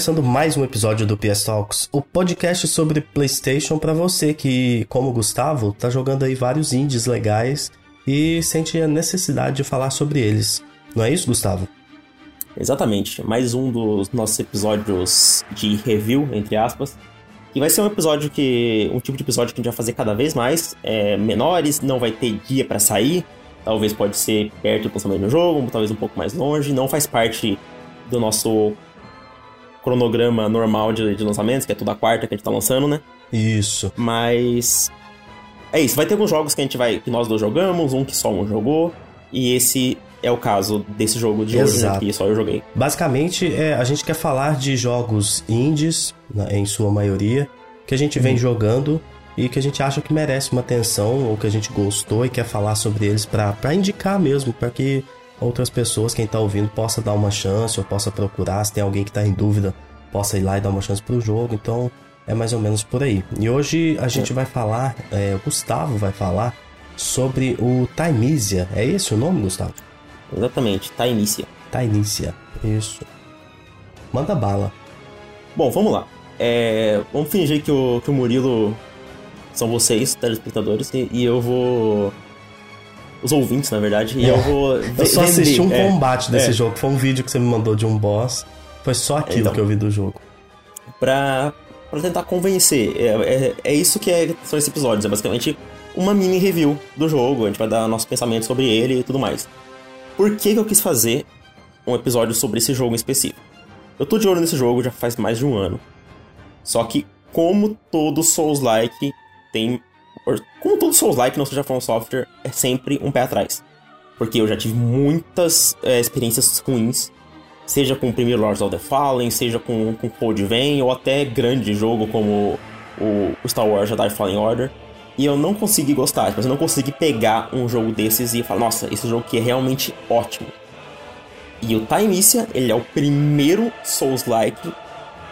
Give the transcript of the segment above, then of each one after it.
Começando mais um episódio do PS Talks, o podcast sobre PlayStation para você que, como Gustavo, tá jogando aí vários indies legais e sente a necessidade de falar sobre eles. Não é isso, Gustavo? Exatamente. Mais um dos nossos episódios de review, entre aspas. E vai ser um episódio que. um tipo de episódio que a gente vai fazer cada vez mais. É, menores, não vai ter dia para sair. Talvez pode ser perto do lançamento do jogo, talvez um pouco mais longe. Não faz parte do nosso cronograma normal de, de lançamentos, que é toda quarta que a gente tá lançando, né? Isso. Mas. É isso, vai ter alguns jogos que a gente vai. que nós dois jogamos, um que só um jogou. E esse é o caso desse jogo de Exato. hoje, né, que só eu joguei. Basicamente, é, a gente quer falar de jogos indies, né, em sua maioria, que a gente vem uhum. jogando e que a gente acha que merece uma atenção ou que a gente gostou e quer falar sobre eles para indicar mesmo, para que outras pessoas, quem tá ouvindo, possa dar uma chance ou possa procurar. Se tem alguém que tá em dúvida, possa ir lá e dar uma chance pro jogo. Então é mais ou menos por aí. E hoje a gente vai falar, é, o Gustavo vai falar sobre o Timeisia. É esse o nome, Gustavo? Exatamente, Timeisia. Timeisia, isso. Manda bala. Bom, vamos lá. É, vamos fingir que o, que o Murilo são vocês, telespectadores, e, e eu vou os ouvintes, na verdade, e é. eu vou. Eu só assisti um é, combate desse é. jogo, foi um vídeo que você me mandou de um boss. Foi só aquilo então, que eu vi do jogo. Pra, pra tentar convencer. É, é, é isso que é, são esses episódios. É basicamente uma mini review do jogo. A gente vai dar nosso pensamento sobre ele e tudo mais. Por que, que eu quis fazer um episódio sobre esse jogo em específico? Eu tô de olho nesse jogo já faz mais de um ano. Só que, como todo Souls-like, tem como todo Souls-like não seja From Software, é sempre um pé atrás. Porque eu já tive muitas é, experiências ruins, seja com o primeiro Lords of the Fallen, seja com, com Code Vein, ou até grande jogo como o, o Star Wars Jedi Fallen Order. E eu não consegui gostar, mas eu não consegui pegar um jogo desses e falar, nossa, esse jogo aqui é realmente ótimo. E o Timecia, ele é o primeiro Souls-like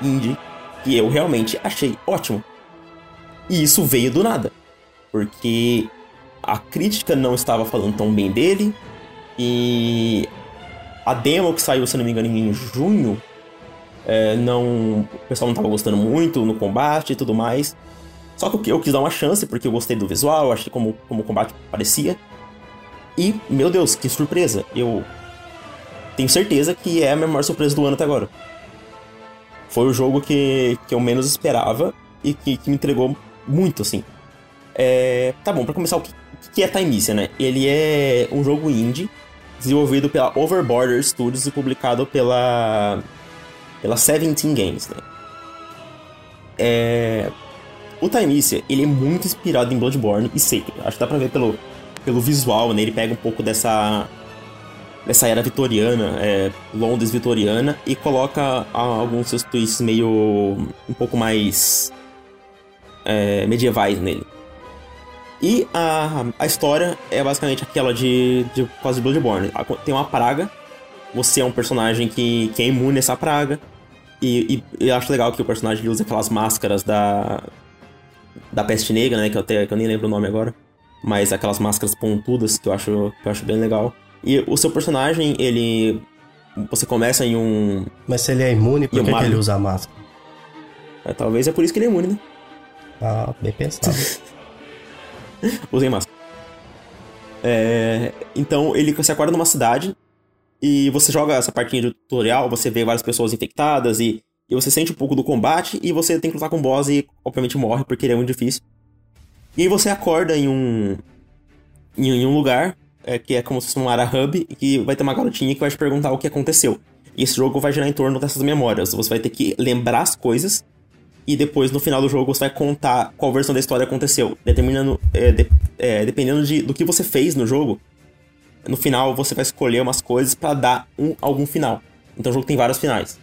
indie que eu realmente achei ótimo. E isso veio do nada porque a crítica não estava falando tão bem dele e a demo que saiu, se não me engano, em junho, é, não, o pessoal não estava gostando muito no combate e tudo mais. Só que eu quis dar uma chance porque eu gostei do visual, achei como, como o combate parecia. E, meu Deus, que surpresa! Eu tenho certeza que é a minha maior surpresa do ano até agora. Foi o jogo que, que eu menos esperava e que, que me entregou muito, assim. É, tá bom, para começar, o que, que é Timecia, né? Ele é um jogo indie desenvolvido pela Overborder Studios e publicado pela pela Seventeen Games, né? É, o Timecia, ele é muito inspirado em Bloodborne e Sekiro. Acho que dá pra ver pelo, pelo visual, né? Ele pega um pouco dessa dessa era vitoriana, é, Londres vitoriana, e coloca alguns seus twists meio um pouco mais é, medievais nele. E a, a história é basicamente aquela de, de quase Bloodborne. Tem uma praga, você é um personagem que, que é imune a essa praga. E, e, eu acho legal que o personagem usa aquelas máscaras da. da peste negra, né? Que eu, até, que eu nem lembro o nome agora. Mas aquelas máscaras pontudas que eu acho, que eu acho bem legal. E o seu personagem, ele. Você começa em um. Mas se ele é imune, por que, que ele usa a máscara? É, talvez é por isso que ele é imune, né? Ah, bem pensado. Usem máscara. É, então ele você acorda numa cidade e você joga essa partinha de tutorial, você vê várias pessoas infectadas e, e você sente um pouco do combate e você tem que lutar com o boss e obviamente morre porque ele é muito difícil. E aí você acorda em um em, em um lugar é, que é como se fosse um área hub e que vai ter uma garotinha que vai te perguntar o que aconteceu. E esse jogo vai girar em torno dessas memórias. Você vai ter que lembrar as coisas e depois no final do jogo você vai contar qual versão da história aconteceu. Determinando, é, de, é, dependendo de, do que você fez no jogo, no final você vai escolher umas coisas para dar um, algum final. Então o jogo tem vários finais.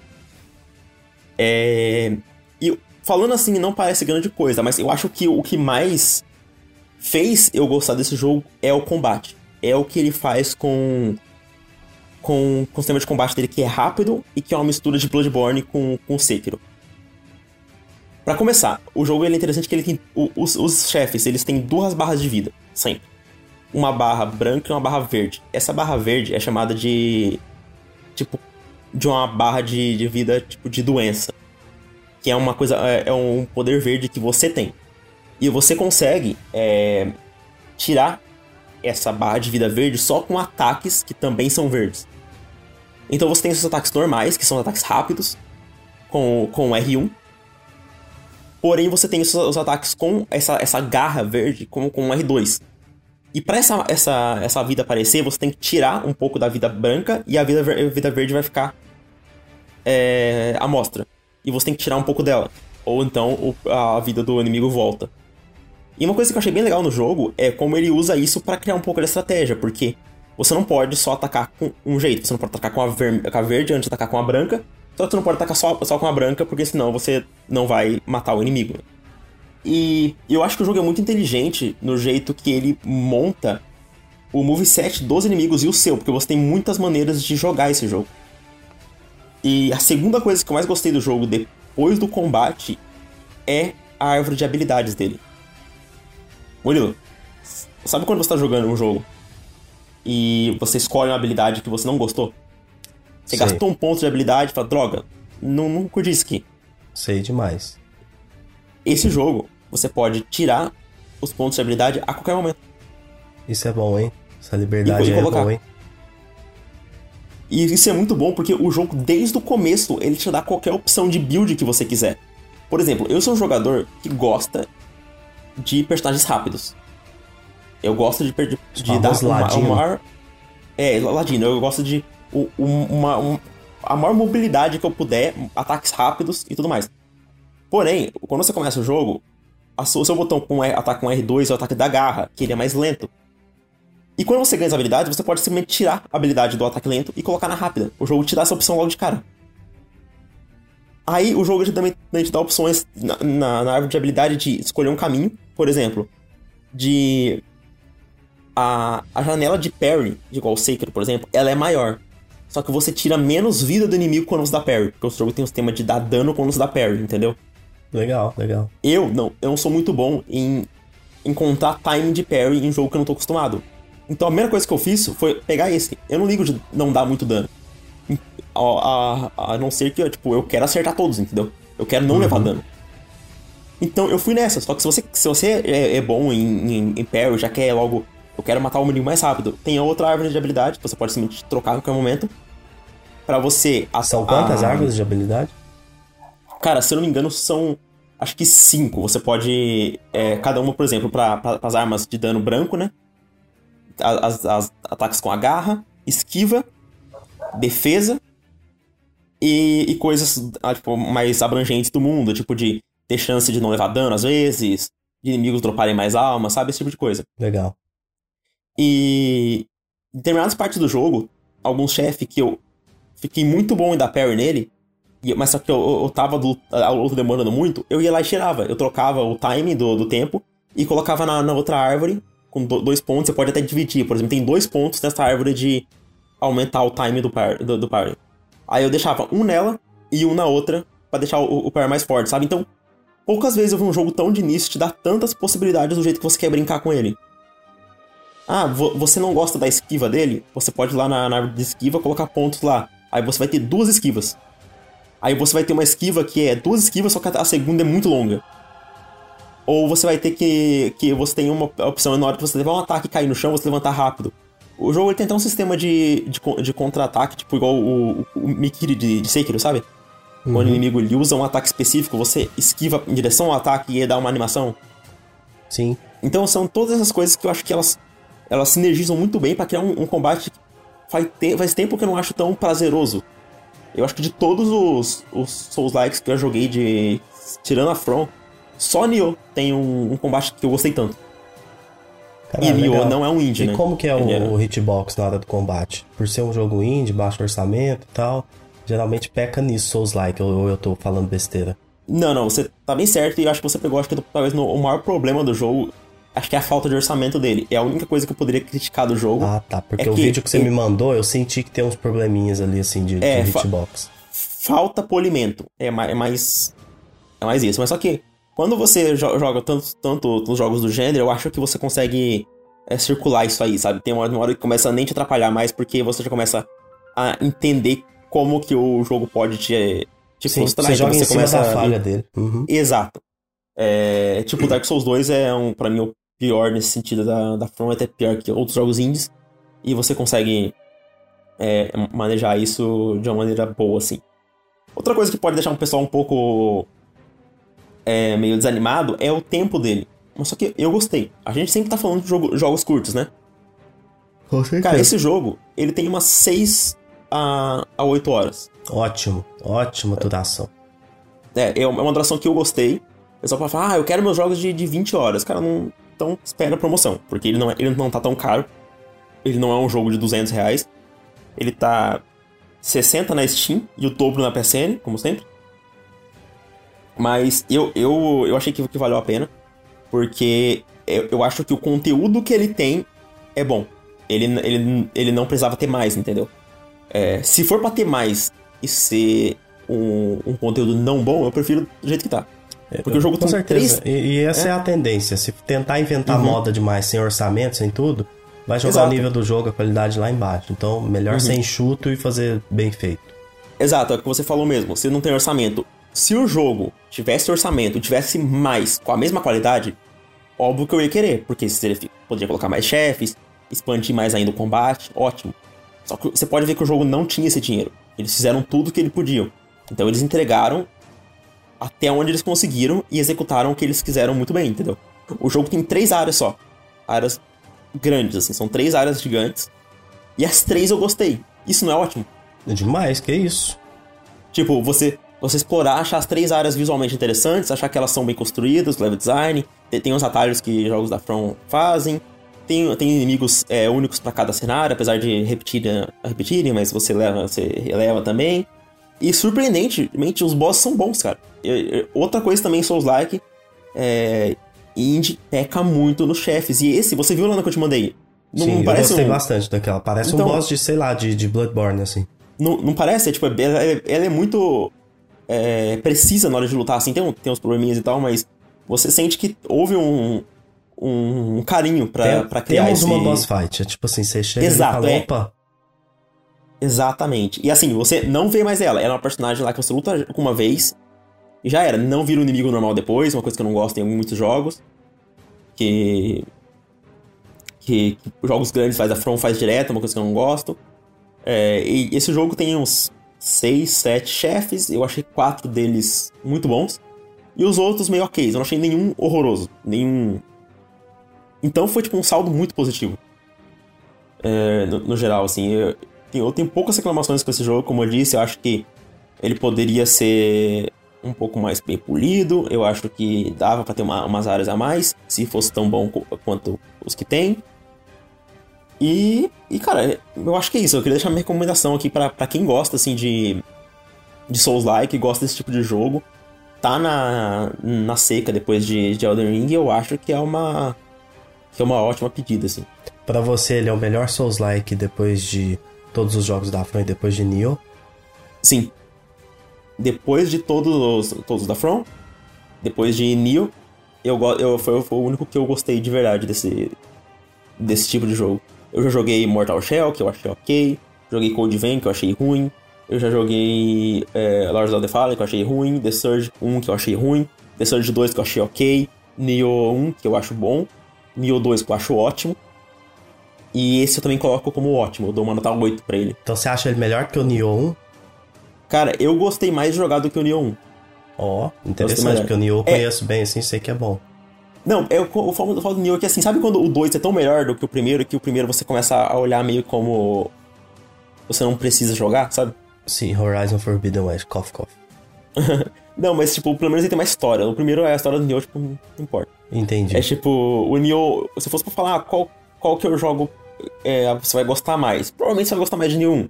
É, e falando assim, não parece grande coisa, mas eu acho que o que mais fez eu gostar desse jogo é o combate. É o que ele faz com com, com o sistema de combate dele que é rápido e que é uma mistura de Bloodborne com, com Sekiro. Para começar, o jogo é interessante que ele tem os, os chefes, eles têm duas barras de vida, sempre. Uma barra branca e uma barra verde. Essa barra verde é chamada de tipo de uma barra de, de vida, tipo, de doença. Que é uma coisa. É, é um poder verde que você tem. E você consegue é, tirar essa barra de vida verde só com ataques que também são verdes. Então você tem esses ataques normais, que são ataques rápidos, com, com R1. Porém, você tem os, ataques com essa, essa garra verde, com, com R2. E para essa, essa, essa vida aparecer, você tem que tirar um pouco da vida branca e a vida, a vida verde vai ficar é, à mostra. E você tem que tirar um pouco dela. Ou então o, a vida do inimigo volta. E uma coisa que eu achei bem legal no jogo é como ele usa isso para criar um pouco de estratégia, porque você não pode só atacar com um jeito, você não pode atacar com a, ver com a verde antes de atacar com a branca, só que você não pode atacar só, só com a branca, porque senão você não vai matar o inimigo. E eu acho que o jogo é muito inteligente no jeito que ele monta o moveset dos inimigos e o seu, porque você tem muitas maneiras de jogar esse jogo. E a segunda coisa que eu mais gostei do jogo depois do combate é a árvore de habilidades dele. Murilo, sabe quando você tá jogando um jogo e você escolhe uma habilidade que você não gostou? Você Sei. gastou um ponto de habilidade e fala, droga, não, não curti isso aqui. Sei demais. Esse jogo, você pode tirar os pontos de habilidade a qualquer momento. Isso é bom, hein? Essa liberdade é boa, hein? E isso é muito bom porque o jogo, desde o começo, ele te dá qualquer opção de build que você quiser. Por exemplo, eu sou um jogador que gosta de personagens rápidos. Eu gosto de, de, de dar uma maior. É, ladino. Eu gosto de uma, uma, a maior mobilidade que eu puder, ataques rápidos e tudo mais. Porém, quando você começa o jogo, o seu botão com ataque com R2 é o ataque da garra, que ele é mais lento. E quando você ganha essa habilidade, você pode simplesmente tirar a habilidade do ataque lento e colocar na rápida. O jogo te dá essa opção logo de cara. Aí o jogo também te dá opções na, na, na árvore de habilidade de escolher um caminho por exemplo, de. A, a janela de parry, de igual o Sacred, por exemplo, ela é maior. Só que você tira menos vida do inimigo quando você dá parry. Porque o jogo tem um sistema de dar dano quando você dá parry, entendeu? Legal, legal. Eu, não, eu não sou muito bom em encontrar time de parry em jogo que eu não tô acostumado. Então a primeira coisa que eu fiz foi pegar esse. Eu não ligo de não dar muito dano. A, a, a não ser que, tipo, eu quero acertar todos, entendeu? Eu quero não uhum. levar dano. Então eu fui nessa. Só que se você, se você é, é bom em, em, em parry, já quer logo. Eu quero matar o inimigo mais rápido. Tem outra árvore de habilidade que você pode simplesmente trocar a qualquer momento. Para você. São quantas a... árvores de habilidade? Cara, se eu não me engano, são. Acho que cinco. Você pode. É, cada uma, por exemplo, para as armas de dano branco, né? As, as, ataques com a garra, esquiva, defesa e, e coisas ah, tipo, mais abrangentes do mundo, tipo de ter chance de não levar dano às vezes, de inimigos droparem mais alma, sabe? Esse tipo de coisa. Legal. E em determinadas partes do jogo, alguns chefes que eu fiquei muito bom em dar parry nele, mas só que eu, eu, tava do, a luta demorando muito, eu ia lá e tirava. Eu trocava o time do, do tempo e colocava na, na outra árvore com do, dois pontos. Você pode até dividir. Por exemplo, tem dois pontos nessa árvore de aumentar o time do, par, do, do parry. Aí eu deixava um nela e um na outra para deixar o, o parry mais forte, sabe? Então Poucas vezes eu vi um jogo tão de início te dar tantas possibilidades do jeito que você quer brincar com ele. Ah, você não gosta da esquiva dele? Você pode ir lá na, na árvore de esquiva colocar pontos lá. Aí você vai ter duas esquivas. Aí você vai ter uma esquiva que é duas esquivas, só que a segunda é muito longa. Ou você vai ter que. que você tem uma opção na hora que você levar um ataque e cair no chão, você levantar rápido. O jogo ele tem até um sistema de, de, de contra-ataque, tipo igual o, o, o Mikiri de, de Sekiro, sabe? Uhum. Quando o inimigo ele usa um ataque específico, você esquiva em direção ao ataque e dá uma animação. Sim. Então são todas essas coisas que eu acho que elas, elas sinergizam muito bem para criar um, um combate que faz, te faz tempo que eu não acho tão prazeroso. Eu acho que de todos os, os Souls-likes que eu joguei de. Tirando a From, só Nioh tem um, um combate que eu gostei tanto. Caralho, e Nioh não é um indie, e né? E como que é o, é... o hitbox na hora do combate? Por ser um jogo indie, baixo orçamento e tal, geralmente peca nisso, Souls-like, ou eu tô falando besteira. Não, não, você tá bem certo e eu acho que você pegou, acho que talvez no, o maior problema do jogo, acho que é a falta de orçamento dele. É a única coisa que eu poderia criticar do jogo. Ah, tá, porque é o que vídeo que você ele... me mandou, eu senti que tem uns probleminhas ali, assim, de, é, de hitbox. Fa falta polimento, é mais, é mais... É mais isso, mas só que quando você joga tanto, tanto nos jogos do gênero, eu acho que você consegue é, circular isso aí, sabe? Tem uma hora, uma hora que começa a nem te atrapalhar mais, porque você já começa a entender como que o jogo pode te, te Sim, frustrar. Você então joga você em cima da falha dele. Uhum. Exato. É, tipo, Dark Souls 2 é, um, pra mim, o pior nesse sentido da, da From, é até pior que outros jogos indies. E você consegue é, manejar isso de uma maneira boa, assim. Outra coisa que pode deixar um pessoal um pouco é, meio desanimado é o tempo dele. Mas só que eu gostei. A gente sempre tá falando de jogo, jogos curtos, né? Com certeza. Cara, esse jogo, ele tem umas 6 a, a 8 horas. Ótimo, ótima duração. É, é uma duração que eu gostei. O pessoal falar, ah, eu quero meus jogos de, de 20 horas. Cara, não. Então espera a promoção. Porque ele não, é, ele não tá tão caro. Ele não é um jogo de 200 reais. Ele tá 60 na Steam e o dobro na PSN, como sempre. Mas eu, eu, eu achei que, que valeu a pena. Porque eu, eu acho que o conteúdo que ele tem é bom. Ele, ele, ele não precisava ter mais, entendeu? É, se for pra ter mais e ser um, um conteúdo não bom, eu prefiro do jeito que tá. É, Porque o jogo Com certeza. Três... E, e, essa é. é. a tendência. Se tentar inventar uhum. moda demais, sem orçamento, sem tudo, vai jogar Exato. o nível do jogo, a qualidade lá embaixo. Então, melhor uhum. ser enxuto e fazer bem feito. Exato, é o que você falou mesmo. Você não tem orçamento. Se o jogo tivesse orçamento, tivesse mais, com a mesma qualidade, óbvio que eu ia querer. Porque você poderia colocar mais chefes, expandir mais ainda o combate, ótimo. Só que você pode ver que o jogo não tinha esse dinheiro. Eles fizeram tudo o que eles podiam. Então eles entregaram até onde eles conseguiram e executaram o que eles quiseram muito bem, entendeu? O jogo tem três áreas só. Áreas grandes, assim. São três áreas gigantes. E as três eu gostei. Isso não é ótimo? É demais, que isso. Tipo, você, você explorar, achar as três áreas visualmente interessantes, achar que elas são bem construídas, level design, tem, tem uns atalhos que jogos da From fazem, tem, tem inimigos é, únicos para cada cenário, apesar de repetir, repetirem, mas você leva, você releva também. E surpreendentemente, os bosses são bons, cara. outra coisa também, Souls-like, é, Indie peca muito nos chefes. E esse, você viu lá no que eu te mandei? Não, Sim, não parece eu gostei um... bastante daquela. Parece então, um boss de, sei lá, de, de Bloodborne, assim. Não, não parece? É, tipo, ela, ela é muito é, precisa na hora de lutar, assim. Tem, tem uns probleminhas e tal, mas você sente que houve um, um, um carinho pra, tem, pra criar temos esse... uma boss fight. É tipo assim, você chega Exato, e fala, é. opa... Exatamente. E assim, você não vê mais ela. Ela é uma personagem lá que você luta uma vez e já era. Não vira um inimigo normal depois, uma coisa que eu não gosto em muitos jogos. Que. Que, que jogos grandes faz a From faz direto, uma coisa que eu não gosto. É, e esse jogo tem uns 6, 7 chefes, eu achei quatro deles muito bons. E os outros meio ok, eu não achei nenhum horroroso, nenhum então foi tipo um saldo muito positivo. É, no, no, geral, assim. Eu, eu tenho poucas reclamações com esse jogo, como eu disse, eu acho que ele poderia ser um pouco mais bem polido. Eu acho que dava para ter uma, umas áreas a mais, se fosse tão bom quanto os que tem. E, e cara, eu acho que é isso. Eu queria deixar minha recomendação aqui para quem gosta assim de de Souls-like, gosta desse tipo de jogo, tá na, na seca depois de, de Elden Ring, eu acho que é uma que é uma ótima pedida, assim. Para você, ele é o melhor Souls-like depois de todos os jogos da From e depois de Nioh? Sim. Depois de todos os, todos da From, depois de Nioh, eu, eu, foi, foi o único que eu gostei de verdade desse, desse tipo de jogo. Eu já joguei Mortal Shell, que eu achei ok. Joguei Code Vein, que eu achei ruim. Eu já joguei é, Lords of the Fallen, que eu achei ruim. The Surge 1, que eu achei ruim. The Surge 2, que eu achei ok. Nioh 1, que eu acho bom. Nioh 2 que eu acho ótimo. E esse eu também coloco como ótimo, eu dou uma nota 8 pra ele. Então você acha ele melhor que o Nioh 1? Cara, eu gostei mais de jogar do que o Nioh 1. Ó, oh, interessante, porque o Nioh eu é... conheço bem assim, sei que é bom. Não, é, o falo do Nioh é que assim, sabe quando o 2 é tão melhor do que o primeiro, que o primeiro você começa a olhar meio como você não precisa jogar, sabe? Sim, Horizon Forbidden West, cough, cough. não, mas tipo, pelo menos ele tem mais história. O primeiro é a história do Nioh, tipo, não importa. Entendi. É tipo, o Nioh, se fosse pra falar qual, qual que eu jogo é, você vai gostar mais, provavelmente você vai gostar mais de 1.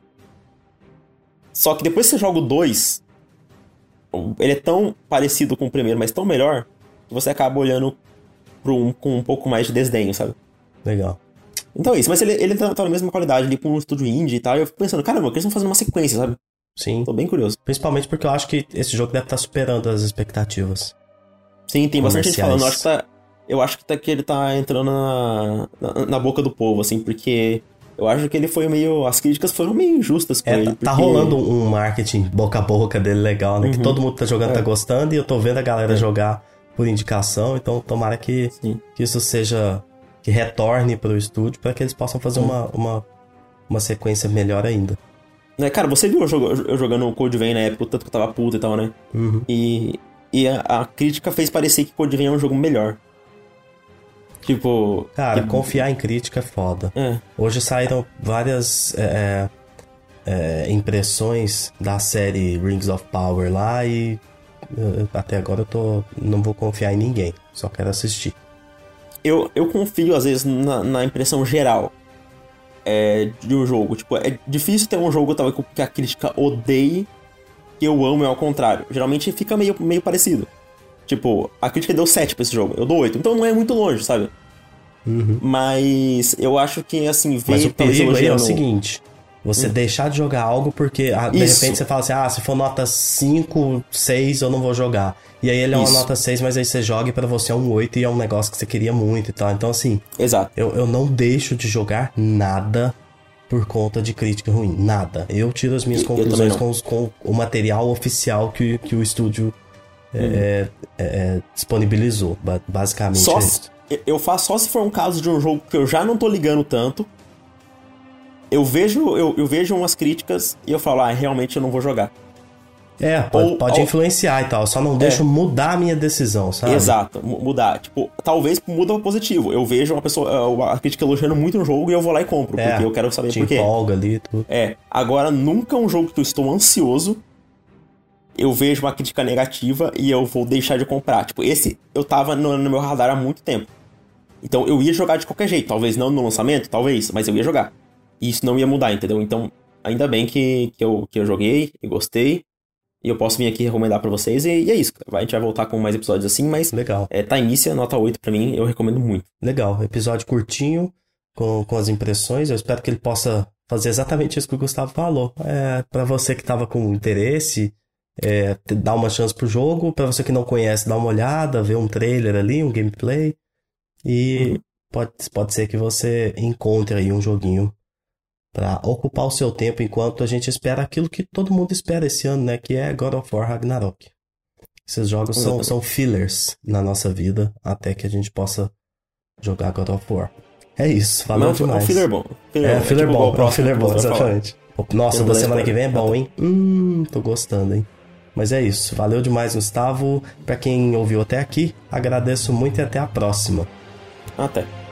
Só que depois que você joga o 2, ele é tão parecido com o primeiro, mas tão melhor, que você acaba olhando pro um com um pouco mais de desdenho, sabe? Legal. Então é isso, mas ele, ele tá, tá na mesma qualidade ali com um estúdio indie e tal, e eu fico pensando, caramba, eles estão fazendo uma sequência, sabe? Sim. Tô bem curioso. Principalmente porque eu acho que esse jogo deve estar tá superando as expectativas. Sim, tem bastante gente falando. Eu acho que, tá, eu acho que, tá, que ele tá entrando na, na, na, boca do povo, assim, porque Eu acho que ele foi meio. As críticas foram meio injustas com é, ele. Tá, porque... tá rolando um marketing boca a boca dele legal, né? Uhum. Que todo mundo tá jogando, tá é. tá gostando, e eu tô vendo a galera é. jogar por indicação, então tomara que, que isso seja. que retorne pro estúdio para que eles possam fazer uhum. uma, uma, uma sequência melhor ainda. Né, cara, você viu eu, jogando Code Vein na época, o tanto que eu tava puto e tal, né? Uhum. E, e a, a, crítica fez parecer que Code Vein é um jogo melhor. Tipo. Cara, confiar em crítica é foda. É. Hoje saíram várias é, é, impressões da série Rings of Power lá e até agora eu tô. não vou confiar em ninguém. Só quero assistir. Eu, eu confio, às vezes, na, na impressão geral é, de um jogo. Tipo, é difícil ter um jogo talvez que a crítica odeie que eu amo é ao contrário. Geralmente fica meio, meio parecido. Tipo, a crítica deu 7 pra esse jogo, eu dou 8. Então não é muito longe, sabe? Uhum. Mas eu acho que, assim, ver Mas o perigo aí é o seguinte: você hum. deixar de jogar algo porque ah, de Isso. repente você fala assim: ah, se for nota 5, 6, eu não vou jogar. E aí ele é uma nota 6, mas aí você joga e pra você é um 8 e é um negócio que você queria muito e tal. Então, assim. Exato. Eu, eu não deixo de jogar nada por conta de crítica ruim. Nada. Eu tiro as minhas conclusões com, com, o material oficial que, que o estúdio é, é, é, disponibilizou. Basicamente só é isso. Eu faço só se for um caso de um jogo que eu já não tô ligando tanto. Eu vejo, eu, eu vejo umas críticas e eu falo, ah, realmente eu não vou jogar. É, pode, ou, pode ou, influenciar e tal, só não deixo é, mudar a minha decisão, sabe? Exato, mudar. Tipo, talvez muda para positivo. Eu vejo uma pessoa, a crítica elogiando muito um jogo e eu vou lá e compro, é, porque eu quero saber te por quê. ali tudo. É, agora nunca um jogo que eu estou ansioso, eu vejo uma crítica negativa e eu vou deixar de comprar. Tipo, esse eu tava no, no meu radar há muito tempo. Então eu ia jogar de qualquer jeito, talvez não no lançamento, talvez, mas eu ia jogar. E isso não ia mudar, entendeu? Então, ainda bem que, que, eu, que eu joguei e gostei. E eu posso vir aqui recomendar para vocês. E, e, é isso. A gente vai voltar com mais episódios assim, mas. Legal. É, tá início, nota 8 para mim, eu recomendo muito. Legal. Episódio curtinho, com, com as impressões. Eu espero que ele possa fazer exatamente isso que o Gustavo falou. É, para você que tava com interesse, é, dar uma chance pro jogo. para você que não conhece, dar uma olhada, ver um trailer ali, um gameplay. E uhum. pode, pode ser que você encontre aí um joguinho para ocupar o seu tempo enquanto a gente espera aquilo que todo mundo espera esse ano, né? Que é God of War Ragnarok. Esses jogos são, são fillers na nossa vida até que a gente possa jogar God of War. É isso, valeu Não, demais. É um filler bom. Filler é, filler tipo bom, é um filler bom, exatamente. Nossa, da semana que vem é bom, hein? Hum, tô gostando, hein? Mas é isso, valeu demais, Gustavo. Para quem ouviu até aqui, agradeço muito e até a próxima. Até.